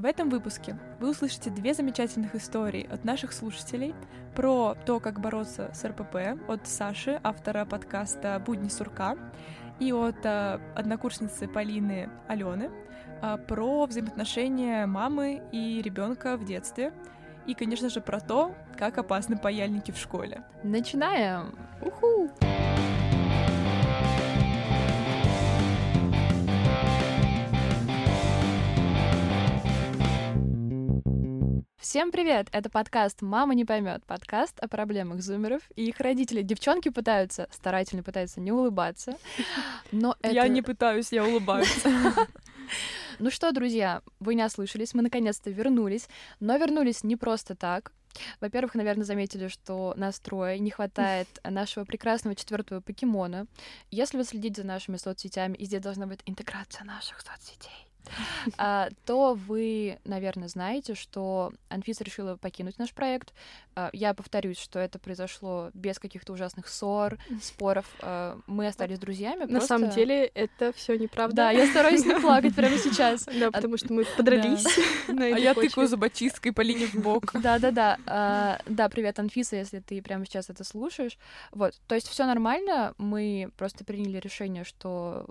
В этом выпуске вы услышите две замечательных истории от наших слушателей про то, как бороться с РПП от Саши, автора подкаста «Будни сурка», и от э, однокурсницы Полины Алены э, про взаимоотношения мамы и ребенка в детстве, и, конечно же, про то, как опасны паяльники в школе. Начинаем! Уху! Всем привет! Это подкаст «Мама не поймет», подкаст о проблемах зумеров и их родителей. Девчонки пытаются, старательно пытаются не улыбаться, но это... Я не пытаюсь, я улыбаюсь. Ну что, друзья, вы не ослышались, мы наконец-то вернулись, но вернулись не просто так. Во-первых, наверное, заметили, что нас трое, не хватает нашего прекрасного четвертого покемона. Если вы следите за нашими соцсетями, и здесь должна быть интеграция наших соцсетей, то вы, наверное, знаете, что Анфиса решила покинуть наш проект. А, я повторюсь, что это произошло без каких-то ужасных ссор, споров. А, мы остались друзьями. На просто... самом деле это все неправда. Да, я стараюсь не плакать прямо сейчас. Да, потому что мы подрались. А я тыкаю зубочисткой по линии в бок. Да-да-да. Да, привет, Анфиса, если ты прямо сейчас это слушаешь. Вот, то есть все нормально. Мы просто приняли решение, что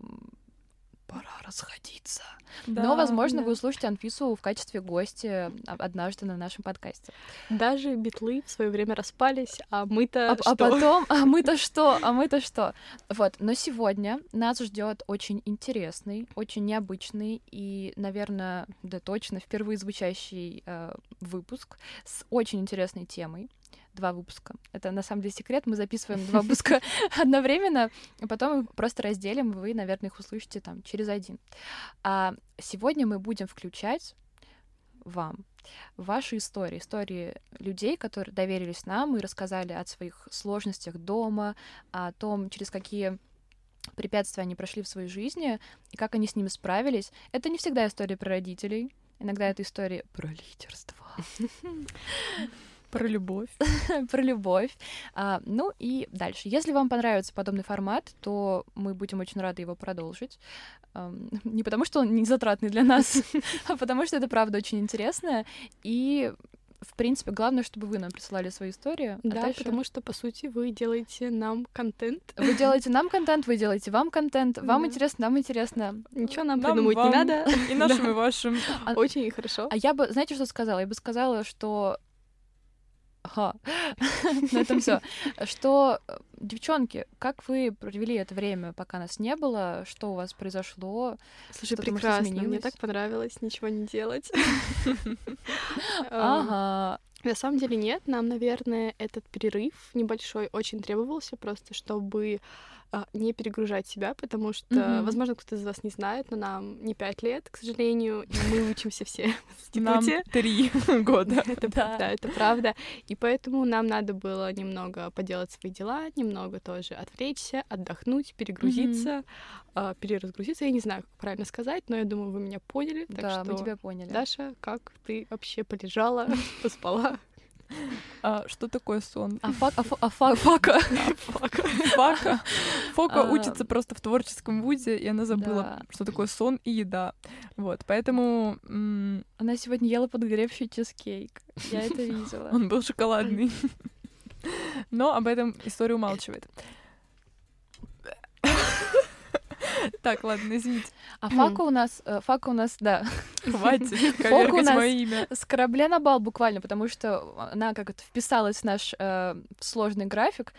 пора расходиться. Да, Но, возможно, да. вы услышите Анфису в качестве гостя однажды на нашем подкасте. Даже битлы в свое время распались, а мы-то а, что? А потом, а мы-то что? А мы-то что? Вот, но сегодня нас ждет очень интересный, очень необычный и, наверное, да точно, впервые звучащий э, выпуск с очень интересной темой два выпуска. Это на самом деле секрет. Мы записываем два выпуска одновременно, а потом просто разделим, вы, наверное, их услышите там через один. А сегодня мы будем включать вам ваши истории, истории людей, которые доверились нам и рассказали о своих сложностях дома, о том, через какие препятствия они прошли в своей жизни и как они с ними справились. Это не всегда история про родителей, иногда это история про лидерство. Про любовь. Про любовь. А, ну и дальше. Если вам понравится подобный формат, то мы будем очень рады его продолжить. А, не потому, что он не затратный для нас, а потому что это правда очень интересно. И в принципе, главное, чтобы вы нам присылали свои истории. А да, дальше... потому что, по сути, вы делаете нам контент. Вы делаете нам контент, вы делаете вам контент. Вам да. интересно, нам интересно. Ничего нам, нам придумывать вам, не надо. И нашим, и вашим. А, Очень хорошо. А я бы, знаете, что сказала? Я бы сказала, что Ага. На этом все. Что, э, девчонки, как вы провели это время, пока нас не было? Что у вас произошло? Слушай, что прекрасно. Мне так понравилось ничего не делать. Ага. На самом деле нет, нам, наверное, этот перерыв небольшой очень требовался, просто чтобы не перегружать себя, потому что, mm-hmm. возможно, кто-то из вас не знает, но нам не пять лет, к сожалению, и мы учимся все в институте. Нам три года. это, да. да, это правда. И поэтому нам надо было немного поделать свои дела, немного тоже отвлечься, отдохнуть, перегрузиться, mm-hmm. переразгрузиться. Я не знаю, как правильно сказать, но я думаю, вы меня поняли. Так да, что, мы тебя поняли. Даша, как ты вообще полежала, поспала? А, что такое сон? А, фак, а, фа, а фа, фака. фака. Фака. Фока а, учится просто в творческом вузе, и она забыла, да. что такое сон и еда. Вот, поэтому... Она сегодня ела подгоревший чизкейк. Я это видела. Он был шоколадный. Но об этом история умалчивает. Так, ладно, извините. А фака у нас, э, фака у нас, да. Хватит Фока у нас мое имя. с корабля на бал буквально, потому что она как то вписалась в наш э, сложный график.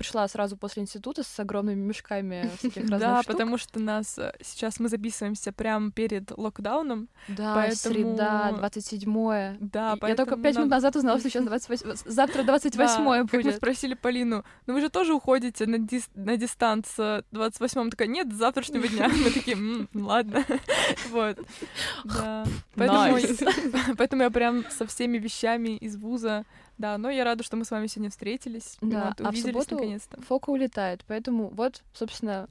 Э, пришла сразу после института с огромными мешками всяких разных Да, штук. потому что нас э, сейчас мы записываемся прямо перед локдауном. Да, поэтому... среда, 27 Да, Я только пять минут назад узнала, что сейчас 28... завтра 28 да, будет. Мы спросили Полину, ну вы же тоже уходите на, дис... на дистанц 28 такая, нет, с завтрашнего дня. Мы такие, ладно. Вот. Да. Поэтому я прям со всеми вещами из вуза да, но я рада, что мы с вами сегодня встретились. Да, вот, а в субботу наконец-то. Фока улетает, поэтому вот, собственно,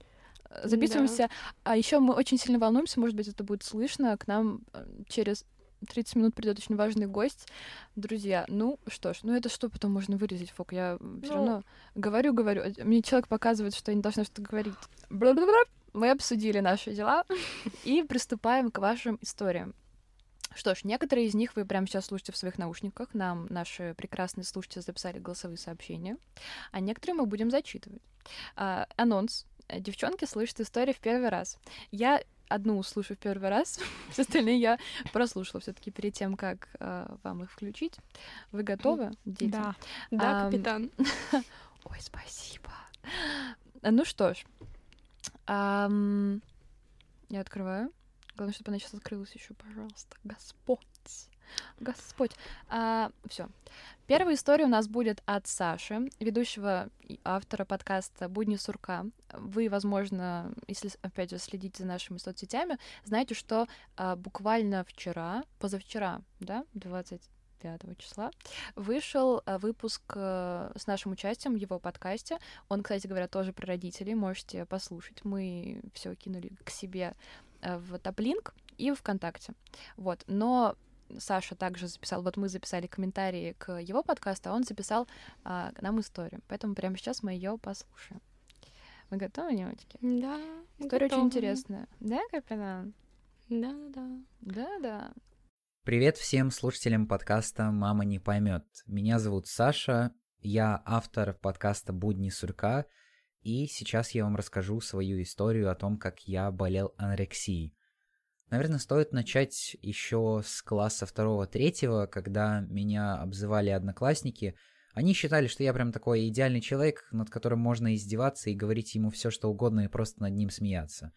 записываемся. Да. А еще мы очень сильно волнуемся, может быть, это будет слышно. К нам э, через 30 минут придет очень важный гость. Друзья, ну что ж, ну это что потом можно вырезать, Фок? Я ну... все равно говорю, говорю. Мне человек показывает, что я не должна что-то говорить. Бла-бла-бла. Мы обсудили наши дела и приступаем к вашим историям. Что ж, некоторые из них вы прямо сейчас слушаете в своих наушниках. Нам наши прекрасные слушатели записали голосовые сообщения, а некоторые мы будем зачитывать. А, анонс. Девчонки слышат историю в первый раз. Я одну слушаю в первый раз, все остальные я прослушала все-таки перед тем, как э, вам их включить. Вы готовы, дети? Да, да, Ам, капитан. Ой, спасибо. Ну что ж, я открываю. Главное, чтобы она сейчас открылась еще, пожалуйста. Господь. Господь. все. Первая история у нас будет от Саши, ведущего и автора подкаста «Будни сурка». Вы, возможно, если, опять же, следите за нашими соцсетями, знаете, что а, буквально вчера, позавчера, да, 25 числа, вышел а, выпуск а, с нашим участием в его подкасте. Он, кстати говоря, тоже про родителей, можете послушать. Мы все кинули к себе а, в топлинк и в ВКонтакте. Вот. Но Саша также записал, вот мы записали комментарии к его подкасту, а он записал а, к нам историю. Поэтому прямо сейчас мы ее послушаем. Вы готовы, девочки? Да. История готова. очень интересная. Да, капитан? Да, да. Да-да. Привет всем слушателям подкаста «Мама не поймет». Меня зовут Саша, я автор подкаста «Будни сурка», и сейчас я вам расскажу свою историю о том, как я болел анорексией. Наверное, стоит начать еще с класса второго-третьего, когда меня обзывали одноклассники. Они считали, что я прям такой идеальный человек, над которым можно издеваться и говорить ему все, что угодно, и просто над ним смеяться.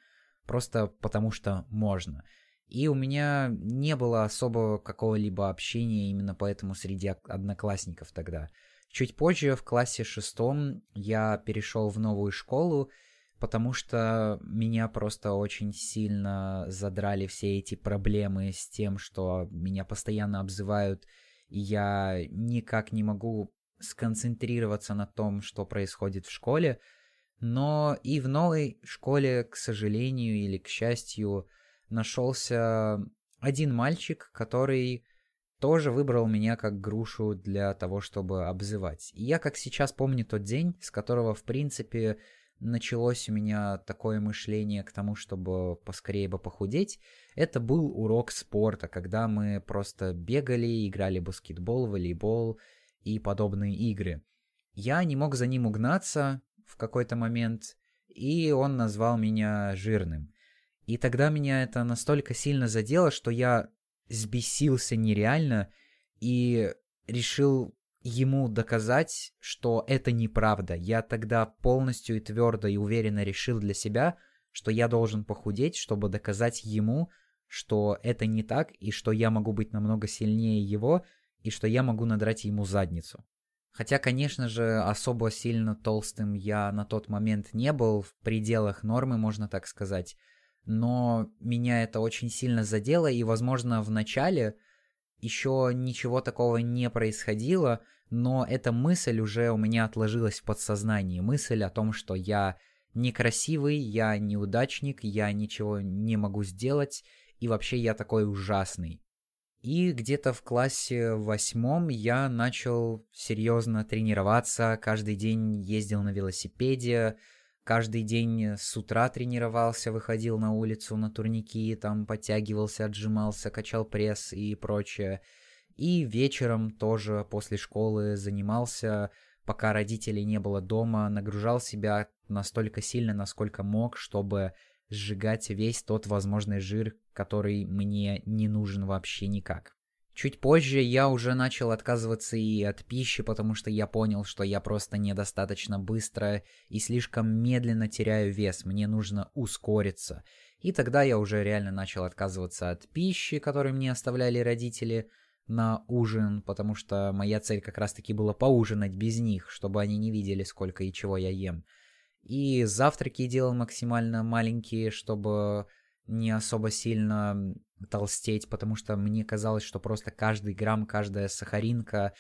Просто потому что можно. И у меня не было особого какого-либо общения именно поэтому среди ок- одноклассников тогда. Чуть позже, в классе шестом, я перешел в новую школу, потому что меня просто очень сильно задрали все эти проблемы с тем, что меня постоянно обзывают, и я никак не могу сконцентрироваться на том, что происходит в школе. Но и в новой школе, к сожалению или к счастью, нашелся один мальчик, который тоже выбрал меня как грушу для того, чтобы обзывать. И я как сейчас помню тот день, с которого, в принципе, началось у меня такое мышление к тому, чтобы поскорее бы похудеть. Это был урок спорта, когда мы просто бегали, играли в баскетбол, волейбол и подобные игры. Я не мог за ним угнаться в какой-то момент, и он назвал меня жирным. И тогда меня это настолько сильно задело, что я сбесился нереально и решил ему доказать, что это неправда. Я тогда полностью и твердо и уверенно решил для себя, что я должен похудеть, чтобы доказать ему, что это не так, и что я могу быть намного сильнее его, и что я могу надрать ему задницу. Хотя, конечно же, особо сильно толстым я на тот момент не был, в пределах нормы, можно так сказать, но меня это очень сильно задело, и, возможно, в начале еще ничего такого не происходило, но эта мысль уже у меня отложилась в подсознании. Мысль о том, что я некрасивый, я неудачник, я ничего не могу сделать, и вообще я такой ужасный. И где-то в классе восьмом я начал серьезно тренироваться, каждый день ездил на велосипеде, каждый день с утра тренировался, выходил на улицу на турники, там подтягивался, отжимался, качал пресс и прочее. И вечером тоже после школы занимался, пока родителей не было дома, нагружал себя настолько сильно, насколько мог, чтобы сжигать весь тот возможный жир, который мне не нужен вообще никак. Чуть позже я уже начал отказываться и от пищи, потому что я понял, что я просто недостаточно быстро и слишком медленно теряю вес, мне нужно ускориться. И тогда я уже реально начал отказываться от пищи, которую мне оставляли родители на ужин, потому что моя цель как раз-таки была поужинать без них, чтобы они не видели, сколько и чего я ем. И завтраки делал максимально маленькие, чтобы не особо сильно толстеть, потому что мне казалось, что просто каждый грамм, каждая сахаринка,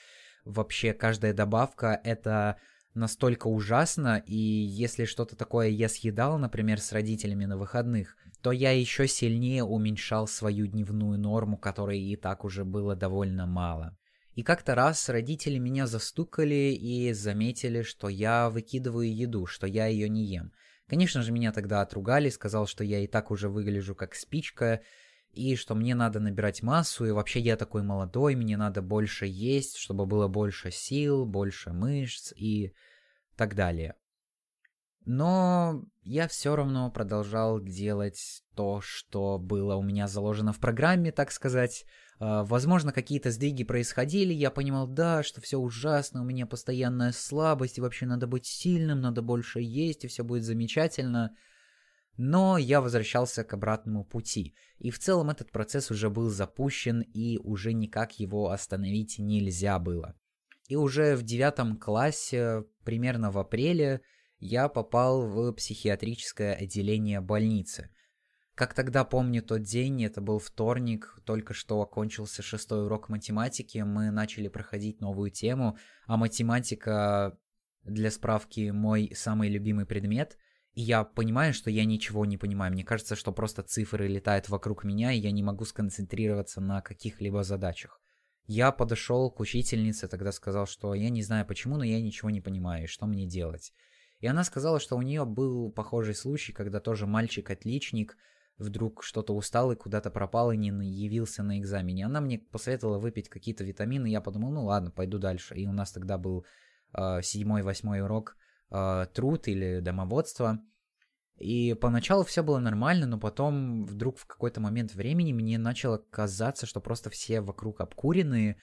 вообще каждая добавка — это настолько ужасно, и если что-то такое я съедал, например, с родителями на выходных, то я еще сильнее уменьшал свою дневную норму, которой и так уже было довольно мало. И как-то раз родители меня застукали и заметили, что я выкидываю еду, что я ее не ем. Конечно же, меня тогда отругали, сказал, что я и так уже выгляжу как спичка, и что мне надо набирать массу, и вообще я такой молодой, мне надо больше есть, чтобы было больше сил, больше мышц и так далее. Но я все равно продолжал делать то, что было у меня заложено в программе, так сказать. А, возможно, какие-то сдвиги происходили, я понимал, да, что все ужасно, у меня постоянная слабость, и вообще надо быть сильным, надо больше есть, и все будет замечательно. Но я возвращался к обратному пути, и в целом этот процесс уже был запущен, и уже никак его остановить нельзя было. И уже в девятом классе, примерно в апреле, я попал в психиатрическое отделение больницы. Как тогда помню тот день, это был вторник, только что окончился шестой урок математики, мы начали проходить новую тему, а математика, для справки, мой самый любимый предмет — и я понимаю, что я ничего не понимаю. Мне кажется, что просто цифры летают вокруг меня, и я не могу сконцентрироваться на каких-либо задачах. Я подошел к учительнице, тогда сказал, что я не знаю почему, но я ничего не понимаю, что мне делать. И она сказала, что у нее был похожий случай, когда тоже мальчик-отличник вдруг что-то устал и куда-то пропал и не явился на экзамене. Она мне посоветовала выпить какие-то витамины, я подумал, ну ладно, пойду дальше. И у нас тогда был э, седьмой-восьмой урок э, труд или домоводство. И поначалу все было нормально, но потом вдруг в какой-то момент времени мне начало казаться, что просто все вокруг обкуренные,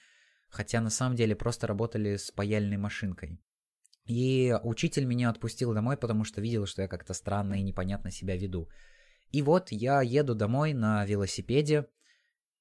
хотя на самом деле просто работали с паяльной машинкой. И учитель меня отпустил домой, потому что видел, что я как-то странно и непонятно себя веду. И вот я еду домой на велосипеде,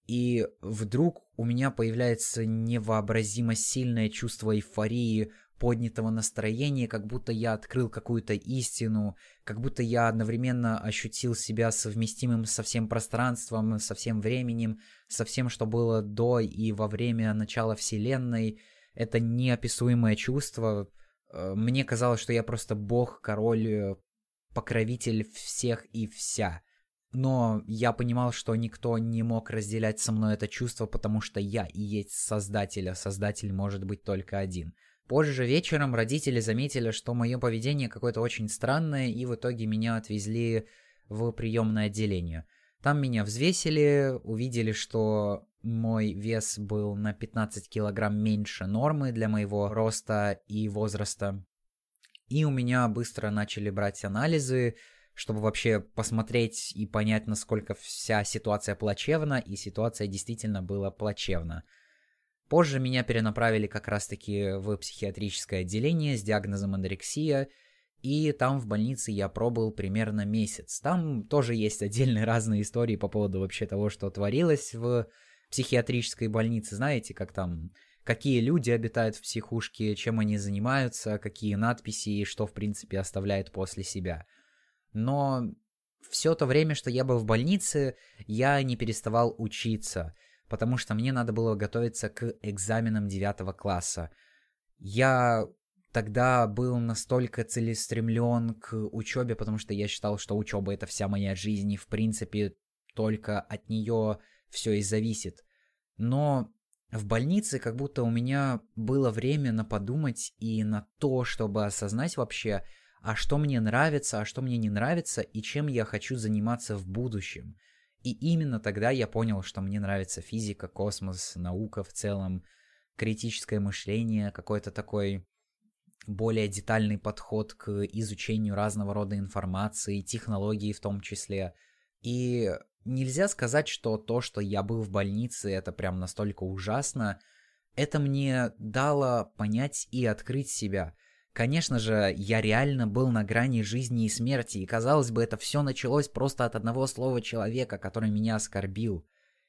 и вдруг у меня появляется невообразимо сильное чувство эйфории, поднятого настроения, как будто я открыл какую-то истину, как будто я одновременно ощутил себя совместимым со всем пространством, со всем временем, со всем, что было до и во время начала Вселенной. Это неописуемое чувство. Э, мне казалось, что я просто бог, король, э, покровитель всех и вся. Но я понимал, что никто не мог разделять со мной это чувство, потому что я и есть создатель, а создатель может быть только один — Позже вечером родители заметили, что мое поведение какое-то очень странное, и в итоге меня отвезли в приемное отделение. Там меня взвесили, увидели, что мой вес был на 15 килограмм меньше нормы для моего роста и возраста. И у меня быстро начали брать анализы, чтобы вообще посмотреть и понять, насколько вся ситуация плачевна, и ситуация действительно была плачевна. Позже меня перенаправили как раз-таки в психиатрическое отделение с диагнозом анорексия, и там в больнице я пробыл примерно месяц. Там тоже есть отдельные разные истории по поводу вообще того, что творилось в психиатрической больнице. Знаете, как там, какие люди обитают в психушке, чем они занимаются, какие надписи и что, в принципе, оставляют после себя. Но все то время, что я был в больнице, я не переставал учиться — потому что мне надо было готовиться к экзаменам девятого класса. Я тогда был настолько целеустремлен к учебе, потому что я считал, что учеба это вся моя жизнь, и в принципе только от нее все и зависит. Но в больнице как будто у меня было время на подумать и на то, чтобы осознать вообще, а что мне нравится, а что мне не нравится, и чем я хочу заниматься в будущем. И именно тогда я понял, что мне нравится физика, космос, наука в целом, критическое мышление, какой-то такой более детальный подход к изучению разного рода информации, технологий в том числе. И нельзя сказать, что то, что я был в больнице, это прям настолько ужасно. Это мне дало понять и открыть себя – Конечно же, я реально был на грани жизни и смерти, и казалось бы, это все началось просто от одного слова человека, который меня оскорбил.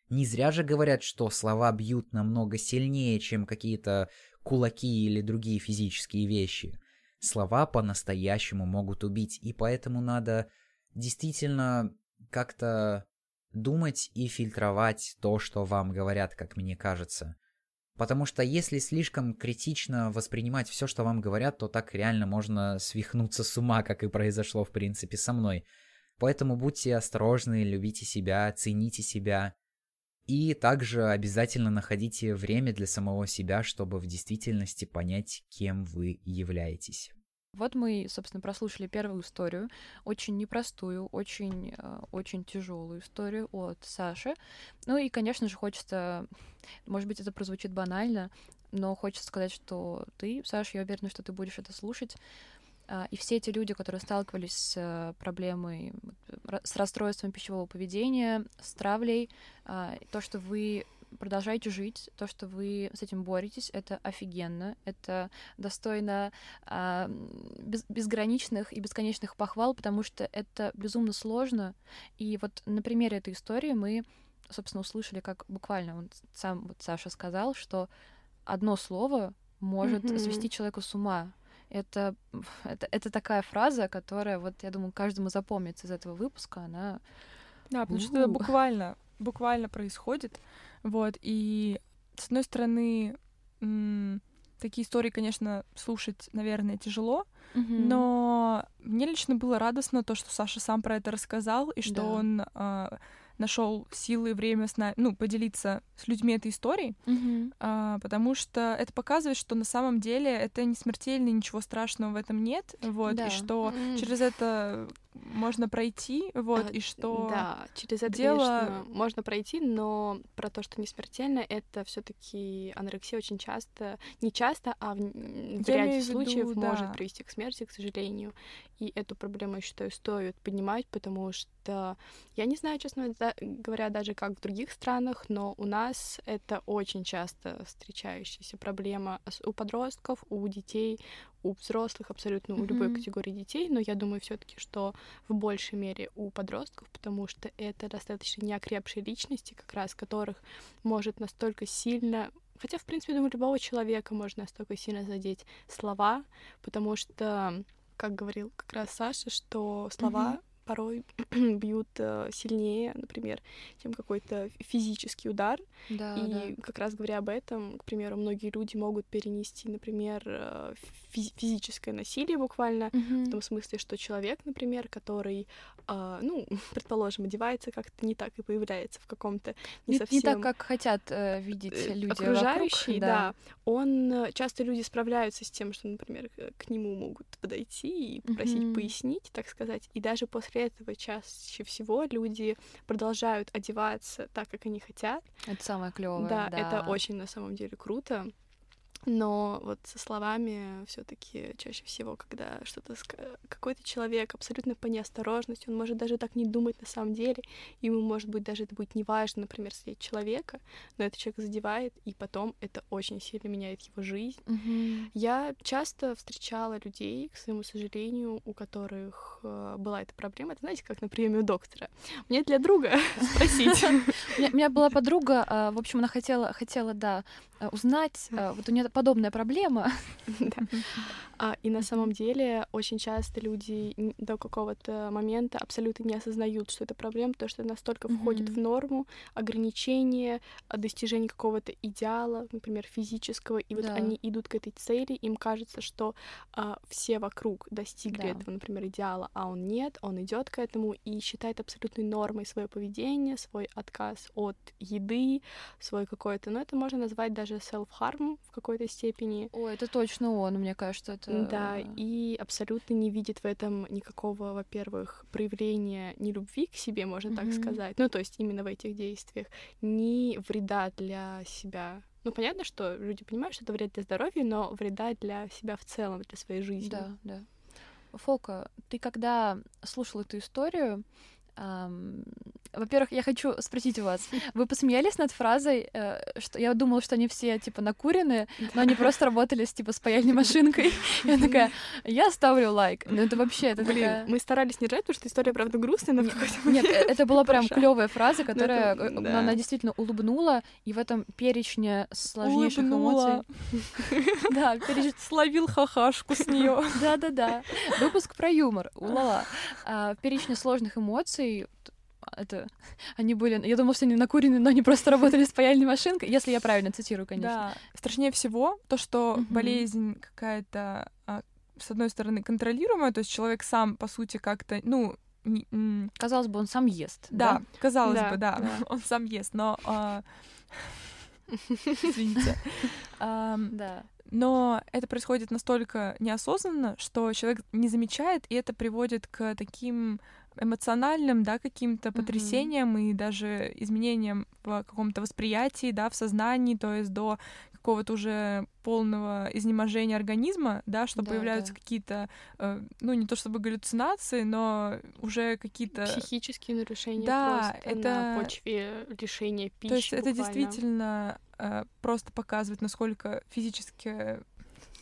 Не зря же говорят, что слова бьют намного сильнее, чем какие-то кулаки или другие физические вещи. Слова по-настоящему могут убить, и поэтому надо действительно как-то думать и фильтровать то, что вам говорят, как мне кажется. Потому что если слишком критично воспринимать все, что вам говорят, то так реально можно свихнуться с ума, как и произошло, в принципе, со мной. Поэтому будьте осторожны, любите себя, цените себя. И также обязательно находите время для самого себя, чтобы в действительности понять, кем вы являетесь. Вот мы, собственно, прослушали первую историю, очень непростую, очень, э, очень тяжелую историю от Саши. Ну и, конечно же, хочется, может быть, это прозвучит банально, но хочется сказать, что ты, Саша, я уверена, что ты будешь это слушать. А, и все эти люди, которые сталкивались с э, проблемой, с расстройством пищевого поведения, с травлей, а, то, что вы продолжаете жить, то, что вы с этим боретесь, это офигенно, это достойно а, без, безграничных и бесконечных похвал, потому что это безумно сложно. И вот на примере этой истории мы, собственно, услышали, как буквально он сам вот Саша сказал, что одно слово может mm-hmm. свести человека с ума. Это, это, это такая фраза, которая, вот, я думаю, каждому запомнится из этого выпуска, она... Да, потому что это буквально, буквально происходит. Вот, и с одной стороны, такие истории, конечно, слушать, наверное, тяжело, mm-hmm. но мне лично было радостно то, что Саша сам про это рассказал, и что да. он а, нашел силы и время с нами, ну, поделиться с людьми этой историей, mm-hmm. а, потому что это показывает, что на самом деле это не смертельно, ничего страшного в этом нет, вот, да. и что mm-hmm. через это можно пройти, вот, а, и что да, через это, дело... конечно, можно пройти, но про то, что не смертельно, это все таки анорексия очень часто, не часто, а в, в ряде случаев виду, да. может привести к смерти, к сожалению, и эту проблему, я считаю, стоит поднимать, потому что я не знаю, честно говоря, даже как в других странах, но у нас это очень часто встречающаяся проблема у подростков, у детей, у взрослых, абсолютно у любой mm-hmm. категории детей, но я думаю все-таки, что в большей мере у подростков, потому что это достаточно неокрепшие личности, как раз которых может настолько сильно Хотя, в принципе, думаю, любого человека можно настолько сильно задеть слова, потому что, как говорил как раз Саша, что слова mm-hmm порой бьют э, сильнее, например, чем какой-то физический удар. Да, и да. как раз говоря об этом, к примеру, многие люди могут перенести, например, э, физи- физическое насилие буквально, mm-hmm. в том смысле, что человек, например, который, э, ну, предположим, одевается как-то не так и появляется в каком-то не, не совсем... Не так, как хотят э, видеть э, люди Окружающие, вокруг, да. да. Он... Часто люди справляются с тем, что, например, к нему могут подойти и попросить mm-hmm. пояснить, так сказать, и даже после этого чаще всего люди продолжают одеваться так, как они хотят. Это самое клевое. Да, да, это очень на самом деле круто. Но вот со словами все-таки чаще всего, когда что-то какой-то человек абсолютно по неосторожности, он может даже так не думать на самом деле, ему может быть даже это будет неважно, например, сидеть человека, но этот человек задевает, и потом это очень сильно меняет его жизнь. Mm-hmm. Я часто встречала людей, к своему сожалению, у которых э, была эта проблема. Это знаете, как на приеме у доктора. Мне для друга спросить. У меня была подруга, а, в общем, она хотела, хотела, да, Э, узнать, э, вот у нее подобная проблема. А, и на самом деле очень часто люди до какого-то момента абсолютно не осознают, что это проблема, потому что настолько входит в норму, ограничения, а, достижение какого-то идеала, например, физического, и вот они идут к этой цели, им кажется, что а, все вокруг достигли этого, например, идеала, а он нет, он идет к этому и считает абсолютной нормой свое поведение, свой отказ от еды, свой какой-то, ну это можно назвать даже self-harm в какой-то степени. О, это точно он, мне кажется, это... Да, и абсолютно не видит в этом никакого, во-первых, проявления ни любви к себе, можно mm-hmm. так сказать, ну, то есть именно в этих действиях, ни вреда для себя. Ну, понятно, что люди понимают, что это вред для здоровья, но вреда для себя в целом, для своей жизни. Да, да. Фока, ты когда слушал эту историю, во-первых, я хочу спросить у вас, вы посмеялись над фразой, э, что я думала, что они все типа накурены, но они просто работали с типа с паяльной машинкой. Я такая, я ставлю лайк. Ну это вообще, это Блин, такая... мы старались не ржать, потому что история правда грустная, но Нет, э, это была прям клевая фраза, которая э, она действительно улыбнула, и в этом перечне сложнейших эмоций. Да, перечень словил хахашку с нее. Да-да-да. Выпуск про юмор. Улала. А, перечне сложных эмоций эмоций это они были, я думала, что они накурены, но они просто работали с паяльной машинкой, если я правильно цитирую, конечно. Да. Страшнее всего то, что mm-hmm. болезнь какая-то, а, с одной стороны, контролируемая, то есть человек сам, по сути, как-то, ну, не, казалось бы, он сам ест. Да, да? казалось да, бы, да, да, он сам ест, но а, Извините. Да. Но это происходит настолько неосознанно, что человек не замечает, и это приводит к таким эмоциональным, да, каким-то потрясениям mm-hmm. и даже изменениям в каком-то восприятии, да, в сознании, то есть до какого-то уже полного изнеможения организма, да, что да, появляются да. какие-то, э, ну не то чтобы галлюцинации, но уже какие-то психические нарушения да, просто это на почве лишения пищи. То есть буквально. это действительно э, просто показывает, насколько физически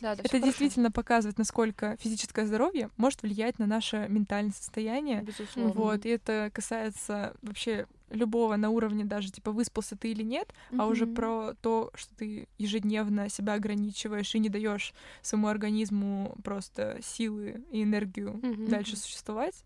да, да, это хорошо. действительно показывает, насколько физическое здоровье может влиять на наше ментальное состояние. Безусловно. Вот, и это касается вообще любого на уровне даже, типа, выспался ты или нет, mm-hmm. а уже про то, что ты ежедневно себя ограничиваешь и не даешь своему организму просто силы и энергию mm-hmm. дальше существовать.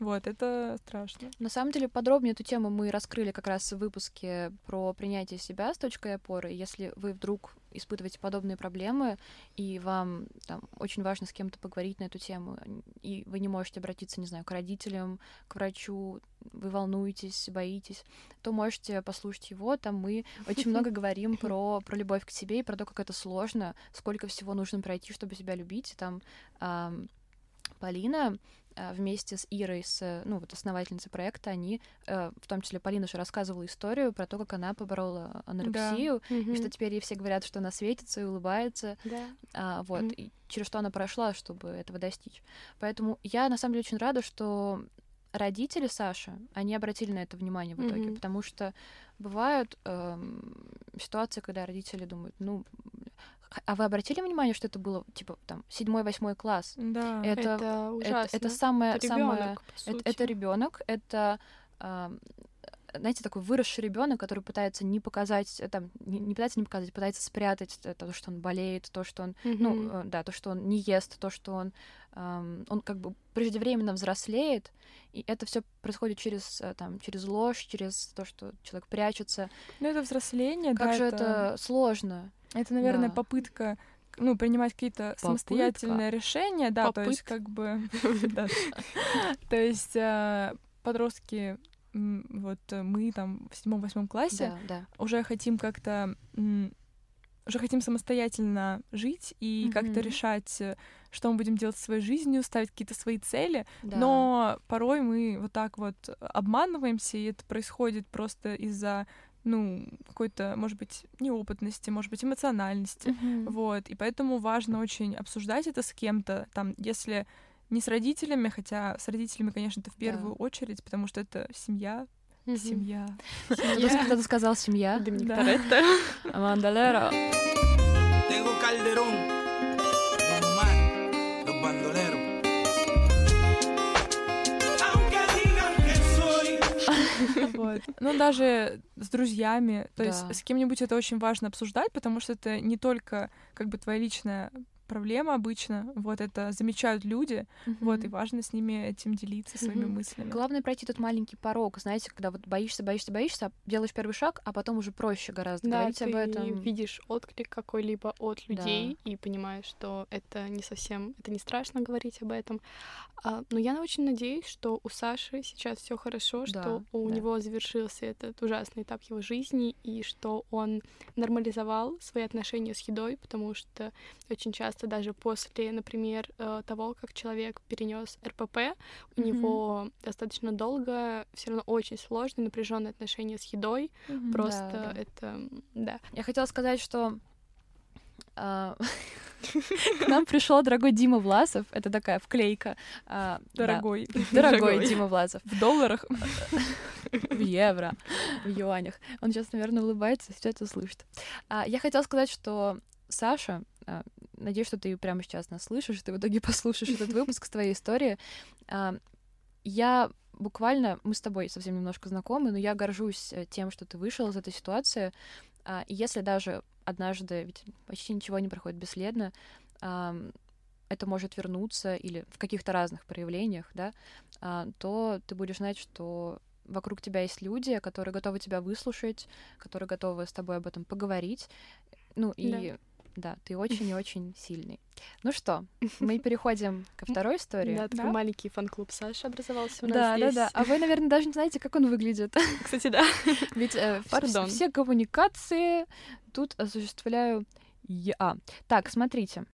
Вот, это страшно. На самом деле, подробнее эту тему мы раскрыли как раз в выпуске про принятие себя с точкой опоры. Если вы вдруг испытываете подобные проблемы, и вам там очень важно с кем-то поговорить на эту тему, и вы не можете обратиться, не знаю, к родителям, к врачу, вы волнуетесь, боитесь, то можете послушать его. Там мы очень много говорим про, про любовь к себе и про то, как это сложно, сколько всего нужно пройти, чтобы себя любить. Там Полина вместе с Ирой, с, ну, вот основательницей проекта, они, э, в том числе Полина же рассказывала историю про то, как она поборола анорексию, да. и что теперь ей все говорят, что она светится и улыбается. Да. А, вот, mm и через что она прошла, чтобы этого достичь. Поэтому я, на самом деле, очень рада, что родители Саши, они обратили на это внимание в итоге, mm-hmm. потому что бывают эм, ситуации, когда родители думают, ну, а вы обратили внимание, что это было типа там седьмой, восьмой класс? Да. Это, это ужасно. Это, это самое, это самое. Ребёнок, это, это ребенок, это э, знаете, такой выросший ребенок, который пытается не показать, э, там, не, не пытается не показать, пытается спрятать то, что он болеет, то, что он, mm-hmm. ну, э, да, то, что он не ест, то, что он, эм, он как бы преждевременно взрослеет, и это все происходит через, э, там, через ложь, через то, что человек прячется. Ну, это взросление, как да. же это... это сложно. Это, наверное, да. попытка ну, принимать какие-то самостоятельные решения, да, Попытка. то есть как бы... То есть подростки, вот мы там в седьмом-восьмом классе уже хотим как-то уже хотим самостоятельно жить и mm-hmm. как-то решать, э, что мы будем делать своей жизнью, ставить какие-то свои цели. Да. Но порой мы вот так вот обманываемся, и это происходит просто из-за ну, какой-то, может быть, неопытности, может быть, эмоциональности. Mm-hmm. Вот. И поэтому важно очень обсуждать это с кем-то. Там, если не с родителями, хотя с родителями, конечно, это в первую да. очередь, потому что это семья. Mm-hmm. Семья. Кто-то сказал семья. Да. Амандалера. Вот. Ну, даже с друзьями, то да. есть с кем-нибудь это очень важно обсуждать, потому что это не только как бы твоя личная проблема обычно. Вот это замечают люди, mm-hmm. вот, и важно с ними этим делиться, своими mm-hmm. мыслями. Главное пройти тот маленький порог, знаете, когда вот боишься, боишься, боишься, делаешь первый шаг, а потом уже проще гораздо да, говорить ты об этом. видишь отклик какой-либо от людей да. и понимаешь, что это не совсем, это не страшно говорить об этом. А, но я очень надеюсь, что у Саши сейчас все хорошо, да, что у да. него завершился этот ужасный этап его жизни и что он нормализовал свои отношения с едой, потому что очень часто часто даже после, например, э, того, как человек перенес РПП, у mm-hmm. него достаточно долго, все равно очень сложные, напряженные отношения с едой. Mm-hmm. Просто да, да. это, да. Я хотела сказать, что а, к нам пришел дорогой Дима Власов. Это такая вклейка. А, дорогой. Дорогой Дима Власов. В долларах? В евро, в юанях. Он сейчас, наверное, улыбается, все это слышит. А, я хотела сказать, что Саша, надеюсь, что ты прямо сейчас нас слышишь, ты в итоге послушаешь этот выпуск с твоей истории. А, я буквально, мы с тобой совсем немножко знакомы, но я горжусь э, тем, что ты вышел из этой ситуации. А, и если даже однажды, ведь почти ничего не проходит бесследно, это может вернуться или в каких-то разных проявлениях, да, а, то ты будешь знать, что вокруг тебя есть люди, которые готовы тебя выслушать, которые готовы с тобой об этом поговорить. Ну и да, ты очень и очень сильный. Ну что, мы переходим ко второй истории. Да, такой Да? маленький фан-клуб Саши образовался у нас Да, да, здесь. да. А вы, наверное, даже не знаете, как он выглядит. Кстати, да. Ведь э, все коммуникации тут осуществляю я. Так, смотрите.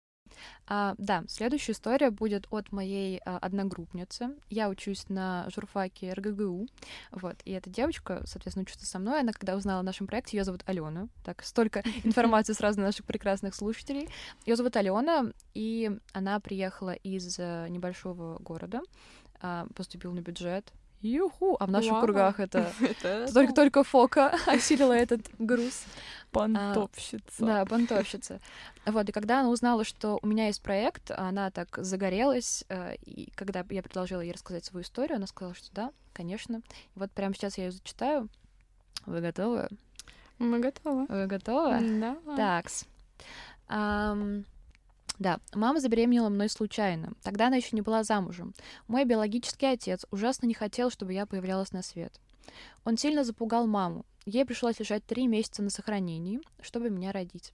А, да, следующая история будет от моей а, одногруппницы. Я учусь на журфаке РГГУ, вот, и эта девочка, соответственно, учится со мной. Она, когда узнала о нашем проекте, ее зовут Алена. Так, столько информации сразу для наших прекрасных слушателей. Ее зовут Алена, и она приехала из э, небольшого города, а, поступила на бюджет. Юху! А в наших Вау. кругах это Это только только Фока осилила этот груз. Понтовщица. Да, понтовщица. Вот, и когда она узнала, что у меня есть проект, она так загорелась, э, и когда я предложила ей рассказать свою историю, она сказала, что да, конечно. И вот прямо сейчас я ее зачитаю. Вы готовы? Мы готовы. Вы готовы? Да. Такс. Да, мама забеременела мной случайно. Тогда она еще не была замужем. Мой биологический отец ужасно не хотел, чтобы я появлялась на свет. Он сильно запугал маму. Ей пришлось лежать три месяца на сохранении, чтобы меня родить.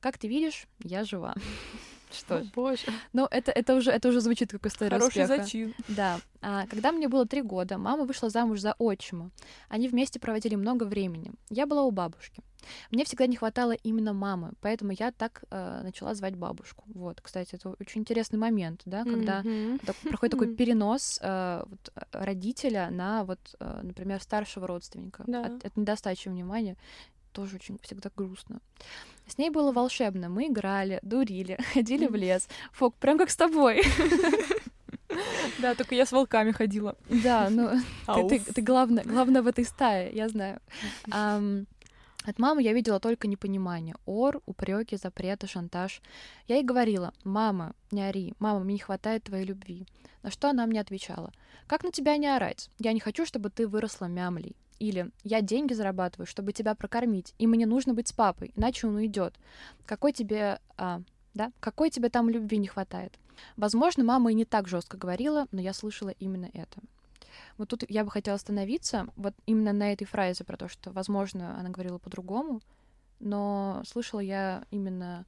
Как ты видишь, я жива. Что О, ж, боже. ну это, это, уже, это уже звучит как история Хороший успеха. зачин. Да. А, когда мне было три года, мама вышла замуж за отчима. Они вместе проводили много времени. Я была у бабушки. Мне всегда не хватало именно мамы, поэтому я так э, начала звать бабушку. Вот, кстати, это очень интересный момент, да, когда Мгм. так- проходит такой перенос э, вот, э, родителя на, вот, э, например, старшего родственника. Да. От, от недостачи внимания тоже очень всегда грустно. С ней было волшебно. Мы играли, дурили, ходили в лес. Фок, прям как с тобой. Да, только я с волками ходила. Да, ну ты, главное, в этой стае, я знаю. От мамы я видела только непонимание. Ор, упреки, запреты, шантаж. Я ей говорила, мама, не ори, мама, мне не хватает твоей любви. На что она мне отвечала, как на тебя не орать? Я не хочу, чтобы ты выросла мямлей. Или я деньги зарабатываю, чтобы тебя прокормить, и мне нужно быть с папой, иначе он уйдет. Какой тебе, а, да, какой тебе там любви не хватает? Возможно, мама и не так жестко говорила, но я слышала именно это. Вот тут я бы хотела остановиться вот именно на этой фразе про то, что, возможно, она говорила по-другому, но слышала я именно,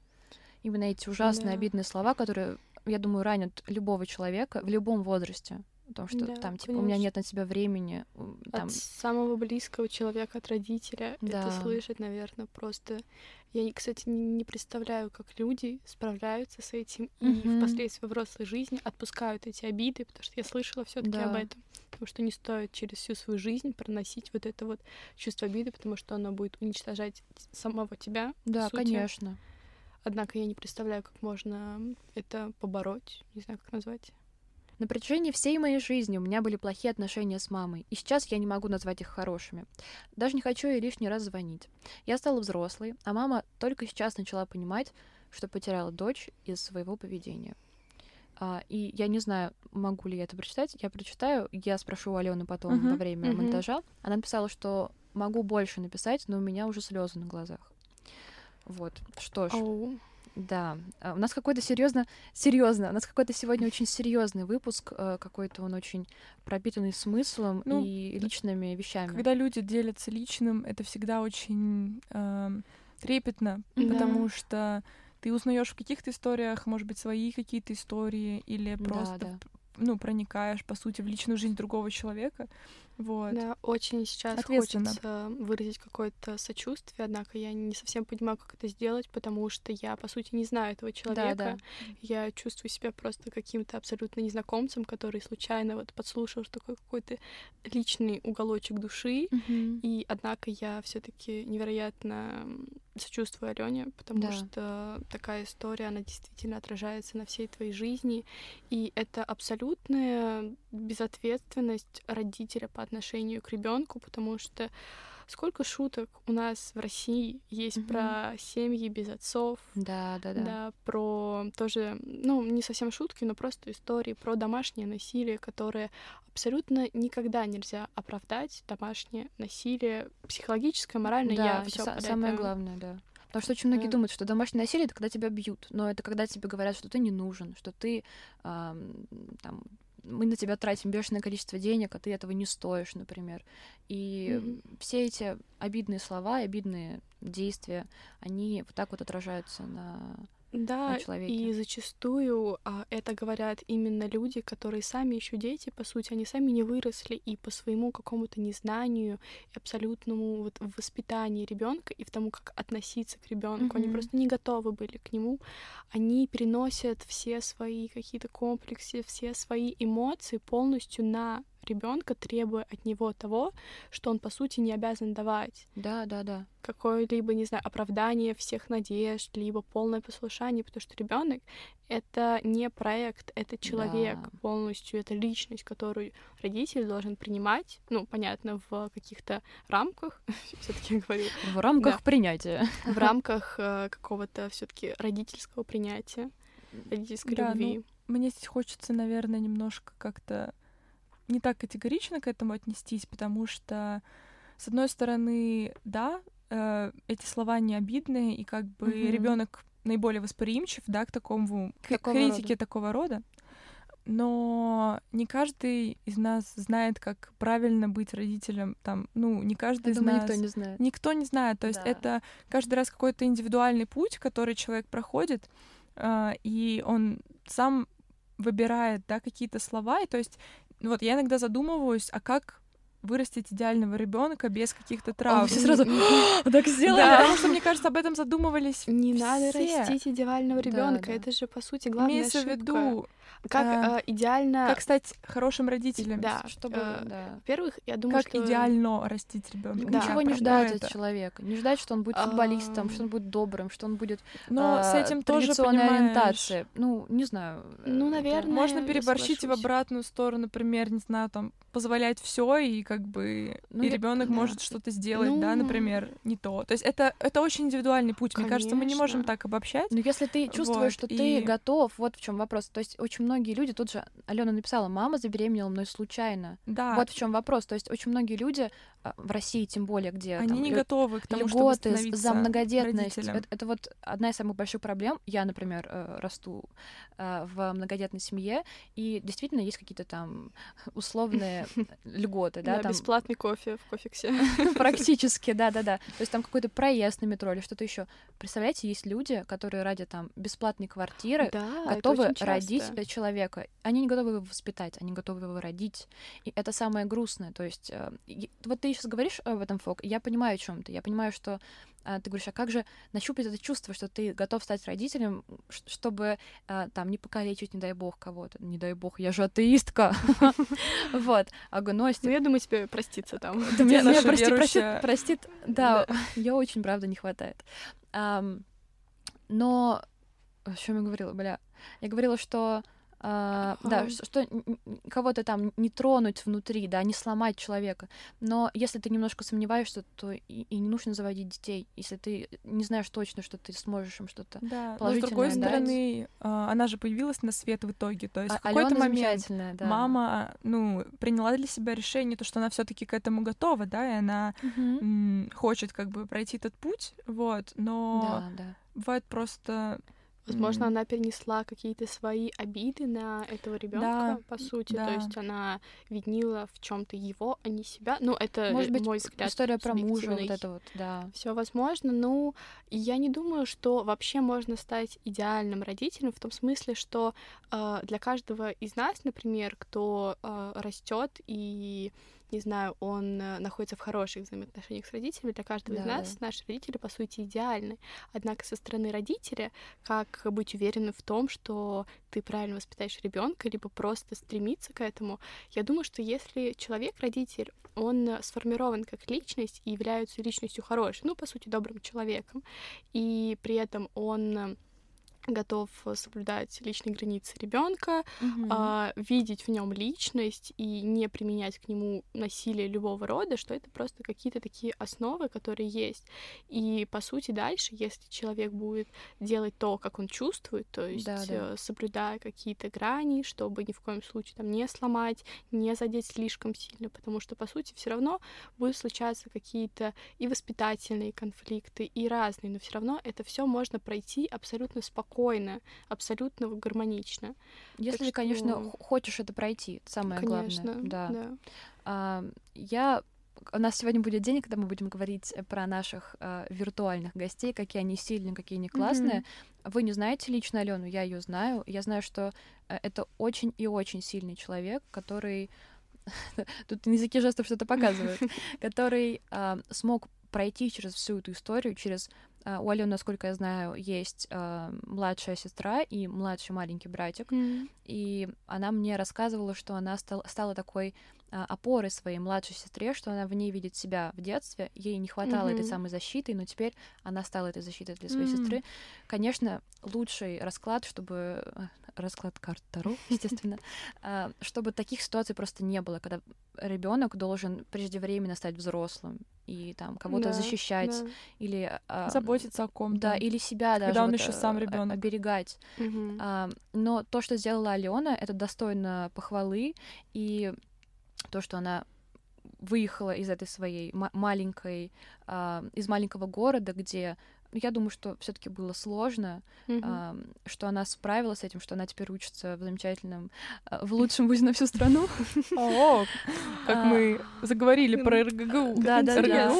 именно эти ужасные, Да. обидные слова, которые, я думаю, ранят любого человека в любом возрасте. О том, что Да, там, типа, у меня конечно. нет на тебя времени, там, От самого близкого человека, от родителя. Да. Это слышать, наверное, просто... Я, кстати, не представляю, как люди справляются с этим и Мгм. впоследствии взрослой жизни отпускают эти обиды, потому что я слышала все таки Да. об этом. Потому что не стоит через всю свою жизнь проносить вот это вот чувство обиды, потому что оно будет уничтожать самого тебя. да, конечно. Однако я не представляю, как можно это побороть. Не знаю, как назвать. На протяжении всей моей жизни у меня были плохие отношения с мамой, и сейчас я не могу назвать их хорошими. Даже не хочу ей лишний раз звонить. Я стала взрослой, а мама только сейчас начала понимать, что потеряла дочь из своего поведения. А, и я не знаю, могу ли я это прочитать. Я прочитаю, я спрошу у Алены потом Мгм, во время мгм. монтажа. Она написала, что могу больше написать, но у меня уже слезы на глазах. Вот. Что ж, Оу. Да, а, у нас какой-то серьезно, серьезно, у нас какой-то сегодня очень серьезный выпуск, э, какой-то он очень пропитанный смыслом Ну, и личными вещами. Когда люди делятся личным, это всегда очень эм, трепетно, Да. потому что ты узнаешь в каких-то историях, может быть, свои какие-то истории, или Да, просто да. ну, проникаешь, по сути, в личную жизнь другого человека. Вот. Да, очень сейчас хочется выразить какое-то сочувствие, однако я не совсем понимаю, как это сделать, потому что я, по сути, не знаю этого человека. да. Я чувствую себя просто каким-то абсолютно незнакомцем, который случайно вот подслушал такой какой-то личный уголочек души. Мгм. И однако я все-таки невероятно сочувствую Алене, потому Да. что такая история, она действительно отражается на всей твоей жизни. И это абсолютная безответственность родителя по отношению к ребенку, потому что сколько шуток у нас в России есть Мгм. про семьи без отцов, Да, да, да. да, про тоже, ну, не совсем шутки, но просто истории про домашнее насилие, которое абсолютно никогда нельзя оправдать. Домашнее насилие, психологическое, моральное, Да, я все са- самое главное, да. Потому что очень многие Да. думают, что домашнее насилие это когда тебя бьют, но это когда тебе говорят, что ты не нужен, что ты ам, там мы на тебя тратим бешеное количество денег, а ты этого не стоишь, например. И mm-hmm. все эти обидные слова, обидные действия, они вот так вот отражаются на да, и зачастую а, это говорят именно люди, которые сами еще дети, по сути, они сами не выросли и по своему какому-то незнанию и абсолютному вот воспитанию ребенка и в тому, как относиться к ребенку, mm-hmm. они просто не готовы были к нему. Они переносят все свои какие-то комплексы, все свои эмоции полностью на ребенка, требуя от него того, что он по сути не обязан давать. Да, да, да. Какое-либо, не знаю, оправдание всех надежд, либо полное послушание, потому что ребенок это не проект, это человек да. полностью, это личность, которую родитель должен принимать, ну, понятно, в каких-то рамках, все-таки говорю. В рамках да. принятия. В рамках э, какого-то все-таки родительского принятия, родительской да, любви. Ну, мне здесь хочется, наверное, немножко как-то не так категорично к этому отнестись, потому что, с одной стороны, да, э, эти слова не обидные, и как бы mm-hmm. ребенок наиболее восприимчив, да, к такому к такого критике рода. такого рода. Но не каждый из нас знает, как правильно быть родителем. Там, ну, не каждый Я из думаю, нас. Никто не знает. Никто не знает. То есть да. это каждый раз какой-то индивидуальный путь, который человек проходит, э, и он сам выбирает, да, какие-то слова. И то есть вот я иногда задумываюсь, а как вырастить идеального ребенка без каких-то травм. все сразу так сделали. Да, потому что, мне кажется, об этом задумывались Не все. надо растить идеального ребенка. Да, да. Это же, по сути, главная Имеется ошибка. в виду, как а, э, идеально... Как стать хорошим родителем. Да. Чтобы, э, да. Во-первых, я думаю, как что... идеально растить ребенка. Да. Ничего не ждать от человека. Не ждать, что он будет футболистом, что он будет добрым, что он будет Но а, с этим тоже, понимаешь... ориентации. Ну, не знаю. Ну, наверное, Можно переборщить в обратную сторону, например, не знаю, там, позволять все и как бы ну, и ребенок да. может что-то сделать, ну... да, например, не то. То есть это это очень индивидуальный путь. Конечно. Мне кажется, мы не можем так обобщать. Но если ты чувствуешь, вот, что и... ты готов, вот в чем вопрос. То есть очень многие люди тут же Алена написала, мама забеременела мной случайно. Да. Вот в чем вопрос. То есть очень многие люди а, в России, тем более, где они там, не готовы к тому, льготы чтобы за многодетность. Это, это вот одна из самых больших проблем. Я, например, э, расту э, в многодетной семье, и действительно есть какие-то там условные льготы, да, там бесплатный кофе в кофексе. Практически, да, да, да. То есть там какой-то проезд на метро или что-то еще. Представляете, есть люди, которые ради там бесплатной квартиры готовы родить человека. Они не готовы его воспитать, они готовы его родить. И это самое грустное. То есть э, вот ты сейчас говоришь об этом, Фок, я понимаю, о чем ты. Я понимаю, что а, ты говоришь, а как же нащупать это чувство, что ты готов стать родителем, чтобы а, там не покалечить, не дай бог, кого-то. Не дай бог, я же атеистка. Вот, агностик. Ну, я думаю, тебе проститься там. Меня простит, да, я очень, правда, не хватает. Но... О чем я говорила, бля? Я говорила, что Uh, да, что, что кого-то там не тронуть внутри, да, не сломать человека. Но если ты немножко сомневаешься, то и, и не нужно заводить детей, если ты не знаешь точно, что ты сможешь им что-то да, но с другой дать. стороны, uh, она же появилась на свет в итоге, то есть а, в какой-то момент да. мама, ну, приняла для себя решение, то, что она все таки к этому готова, да, и она угу. хочет как бы пройти этот путь, вот, но да, да. бывает просто Возможно, mm. она перенесла какие-то свои обиды на этого ребенка, да, по сути. Да. То есть она винила в чем-то его, а не себя. Ну, это Может быть, мой взгляд. История про мужа, вот это вот, да. Все возможно. Ну, я не думаю, что вообще можно стать идеальным родителем в том смысле, что э, для каждого из нас, например, кто э, растет и не знаю, он э, находится в хороших взаимоотношениях с родителями, для каждого да, из нас наши родители, по сути, идеальны. Однако со стороны родителя, как быть уверенным в том, что ты правильно воспитаешь ребенка, либо просто стремиться к этому, я думаю, что если человек, родитель, он сформирован как личность и является личностью хорошей, ну, по сути, добрым человеком, и при этом он готов соблюдать личные границы ребенка, угу. а, видеть в нем личность и не применять к нему насилие любого рода, что это просто какие-то такие основы, которые есть. И по сути дальше, если человек будет делать то, как он чувствует, то есть да, да. Э, соблюдая какие-то грани, чтобы ни в коем случае там не сломать, не задеть слишком сильно, потому что по сути все равно будут случаться какие-то и воспитательные конфликты, и разные, но все равно это все можно пройти абсолютно спокойно спокойно, абсолютно гармонично. Если, что... конечно, хочешь это пройти, самое конечно, главное. Да. да. А, я у нас сегодня будет день, когда мы будем говорить про наших э, виртуальных гостей, какие они сильные, какие они классные. Mm-hmm. Вы не знаете лично Алену, я ее знаю. Я знаю, что э, это очень и очень сильный человек, который тут на языке жестов что-то показывает, который э, смог пройти через всю эту историю, через у Алены, насколько я знаю, есть uh, младшая сестра и младший маленький братик. Mm-hmm. И она мне рассказывала, что она стал, стала такой uh, опорой своей младшей сестре, что она в ней видит себя в детстве. Ей не хватало mm-hmm. этой самой защиты, но теперь она стала этой защитой для своей mm-hmm. сестры. Конечно, лучший расклад, чтобы э, расклад карт Таро, естественно, чтобы таких ситуаций просто не было, когда ребенок должен преждевременно стать взрослым и там кого-то да, защищать да. или а, заботиться о ком-то. Да, или себя даже. Когда он вот, еще сам ребенок. Оберегать. Угу. А, но то, что сделала Алена, это достойно похвалы и то, что она выехала из этой своей маленькой, а, из маленького города, где я думаю, что все-таки было сложно, mm-hmm. э, что она справилась с этим, что она теперь учится в замечательном, э, в лучшем вузе на всю страну. О, как мы заговорили про РГГУ. Да, да, да.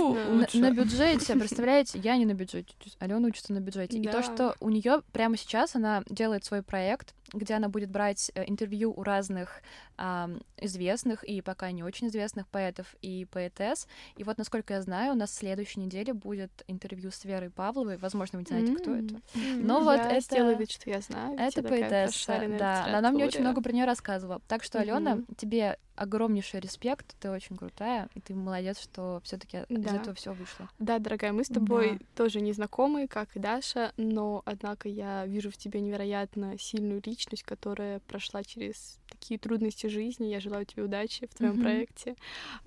На бюджете, представляете, я не на бюджете, Алена учится на бюджете. И то, что у нее прямо сейчас она делает свой проект, где она будет брать э, интервью у разных э, известных и пока не очень известных поэтов и поэтесс. И вот, насколько я знаю, у нас в следующей неделе будет интервью с Верой Павловой. Возможно, вы не знаете, кто это. Но вот это... сделаю вид, что я знаю. Это поэтесса, да. Она мне очень много про нее рассказывала. Так что, Алена, тебе огромнейший респект, ты очень крутая, и ты молодец, что все-таки да. из этого все вышло. Да, дорогая, мы с тобой да. тоже не знакомы, как и Даша, но однако я вижу в тебе невероятно сильную личность, которая прошла через такие трудности жизни. Я желаю тебе удачи в твоем mm-hmm. проекте.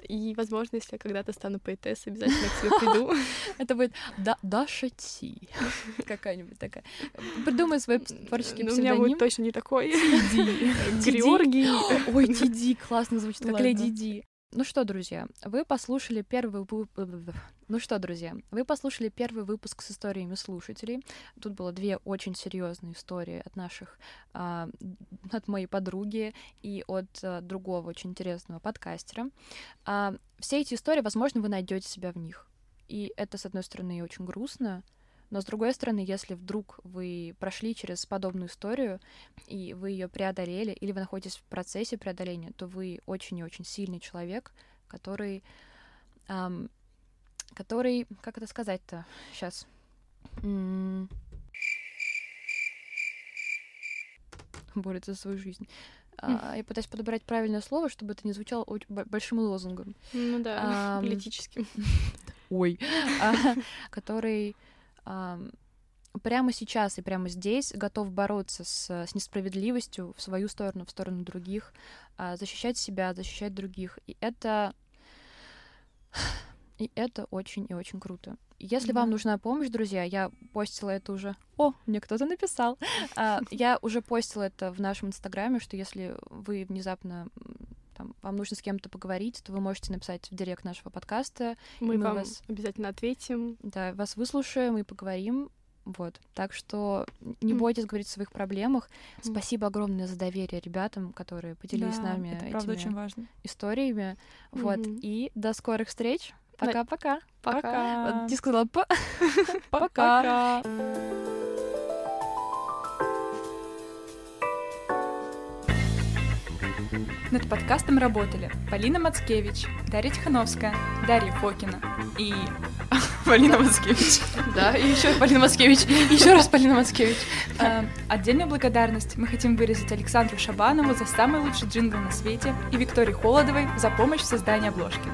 И, возможно, если я когда-то стану поэтессой, обязательно к тебе приду. Это будет Даша Ти. Какая-нибудь такая. Придумай свой творческий псевдоним. У меня будет точно не такой. Георгий. Ой, Тиди, классно звучит, как Леди Ди. Ну что, друзья, вы послушали первый ну что, друзья, вы послушали первый выпуск с историями слушателей. Тут было две очень серьезные истории от наших, а, от моей подруги и от а, другого очень интересного подкастера. А, все эти истории, возможно, вы найдете себя в них. И это, с одной стороны, очень грустно, но с другой стороны, если вдруг вы прошли через подобную историю, и вы ее преодолели, или вы находитесь в процессе преодоления, то вы очень и очень сильный человек, который, эм, который, как это сказать-то, сейчас. борется за свою жизнь. А, я пытаюсь подобрать правильное слово, чтобы это не звучало большим лозунгом. Ну да, а, политическим. Ой. А, который прямо сейчас и прямо здесь готов бороться с, с несправедливостью в свою сторону, в сторону других, а, защищать себя, защищать других. И это... И это очень и очень круто. Если mm-hmm. вам нужна помощь, друзья, я постила это уже. О, мне кто-то написал. А, я уже постила это в нашем инстаграме, что если вы внезапно там, вам нужно с кем-то поговорить, то вы можете написать в директ нашего подкаста. Мы, мы вам вас... обязательно ответим. Да, вас выслушаем и поговорим. Вот. Так что не бойтесь говорить о своих проблемах. Спасибо огромное за доверие ребятам, которые поделились да, с нами это, правда, этими очень важно. историями. Mm-hmm. Вот. И до скорых встреч. Пока-пока. Пока. Пока. Вот, ты сказала по. Пока. Над подкастом работали Полина Мацкевич, Дарья Тихановская, Дарья Фокина и Полина Мацкевич. Да, и еще Полина Мацкевич. Еще раз Полина Мацкевич. Э, отдельную благодарность мы хотим выразить Александру Шабанову за самый лучший джингл на свете и Виктории Холодовой за помощь в создании обложки.